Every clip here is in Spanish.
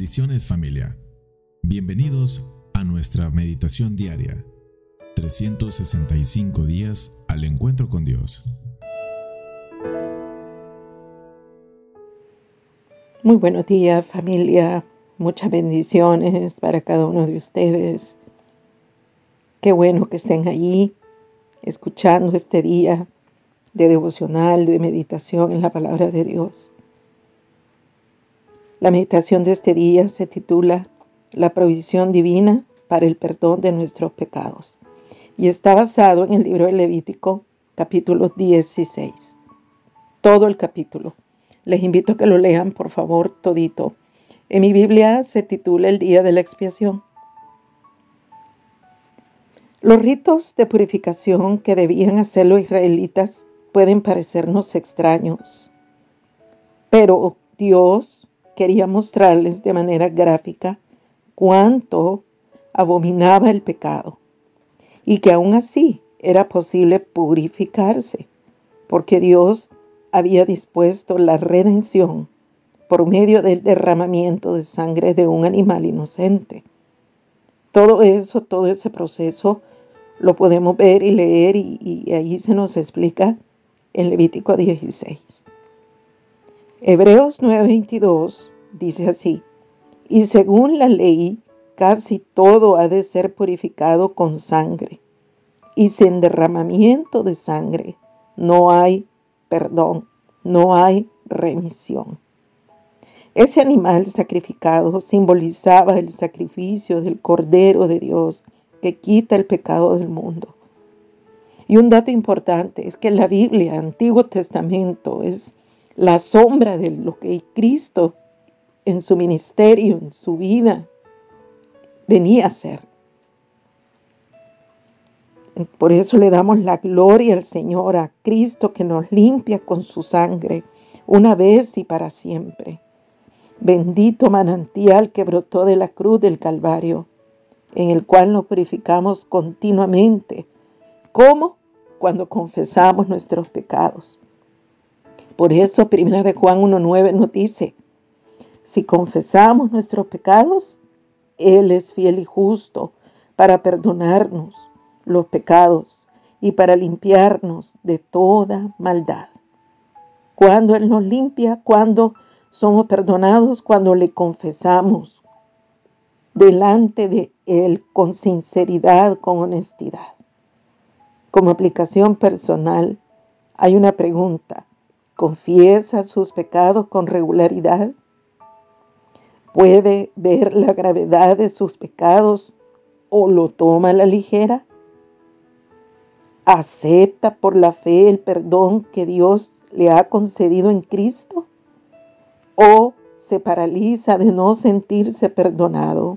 Bendiciones familia. Bienvenidos a nuestra meditación diaria. 365 días al encuentro con Dios. Muy buenos días familia. Muchas bendiciones para cada uno de ustedes. Qué bueno que estén allí escuchando este día de devocional, de meditación en la palabra de Dios. La meditación de este día se titula La provisión divina para el perdón de nuestros pecados y está basado en el libro de Levítico capítulo 16. Todo el capítulo. Les invito a que lo lean, por favor, todito. En mi Biblia se titula El Día de la Expiación. Los ritos de purificación que debían hacer los israelitas pueden parecernos extraños, pero Dios quería mostrarles de manera gráfica cuánto abominaba el pecado y que aún así era posible purificarse, porque Dios había dispuesto la redención por medio del derramamiento de sangre de un animal inocente. Todo eso, todo ese proceso lo podemos ver y leer y, ahí se nos explica en Levítico 16. Hebreos 9:22 dice así, y según la ley, casi todo ha de ser purificado con sangre, y sin derramamiento de sangre no hay perdón, no hay remisión. Ese animal sacrificado simbolizaba el sacrificio del Cordero de Dios que quita el pecado del mundo. Y un dato importante es que la Biblia, Antiguo Testamento, es la sombra de lo que Cristo en su ministerio, en su vida, venía a ser. Por eso le damos la gloria al Señor, a Cristo que nos limpia con su sangre, una vez y para siempre. Bendito manantial que brotó de la cruz del Calvario, en el cual nos purificamos continuamente. ¿Cómo? Cuando confesamos nuestros pecados. Por eso, 1 de Juan 1.9 nos dice, si confesamos nuestros pecados, Él es fiel y justo para perdonarnos los pecados y para limpiarnos de toda maldad. Cuando Él nos limpia, cuando somos perdonados, cuando le confesamos delante de Él con sinceridad, con honestidad. Como aplicación personal, hay una pregunta. ¿Confiesa sus pecados con regularidad? puede ver la gravedad de sus pecados o lo toma a la ligera? ¿Acepta por la fe el perdón que Dios le ha concedido en Cristo? ¿O se paraliza de no sentirse perdonado?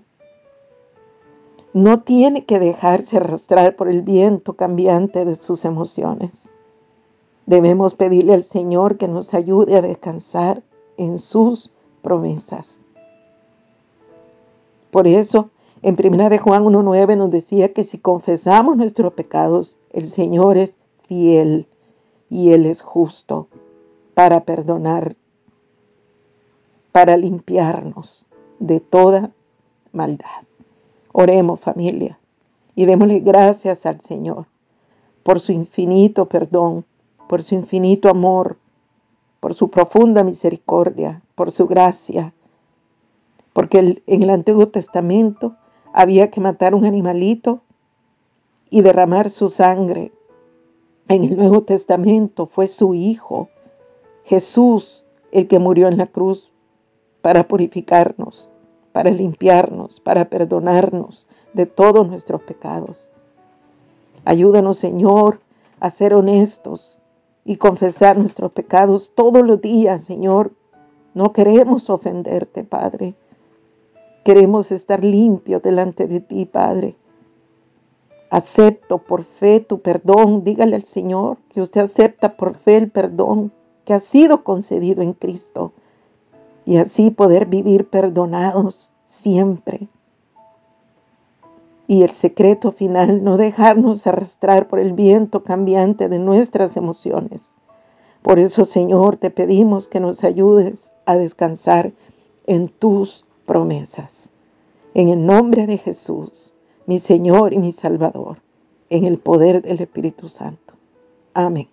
No tiene que dejarse arrastrar por el viento cambiante de sus emociones. Debemos pedirle al Señor que nos ayude a descansar en sus promesas. Por eso, en 1 de Juan 1.9 nos decía que si confesamos nuestros pecados, el Señor es fiel y Él es justo para perdonar, para limpiarnos de toda maldad. Oremos familia y démosle gracias al Señor por su infinito perdón, por su infinito amor, por su profunda misericordia, por su gracia porque en el Antiguo Testamento había que matar un animalito y derramar su sangre. En el Nuevo Testamento fue su Hijo, Jesús, el que murió en la cruz para purificarnos, para limpiarnos, para perdonarnos de todos nuestros pecados. Ayúdanos, Señor, a ser honestos y confesar nuestros pecados todos los días, Señor. No queremos ofenderte, Padre. Queremos estar limpios delante de ti, Padre. Acepto por fe tu perdón. Dígale al Señor que usted acepta por fe el perdón que ha sido concedido en Cristo. Y así poder vivir perdonados siempre. Y el secreto final, no dejarnos arrastrar por el viento cambiante de nuestras emociones. Por eso, Señor, te pedimos que nos ayudes a descansar en tus promesas. En el nombre de Jesús, mi Señor y mi Salvador, en el poder del Espíritu Santo. Amén.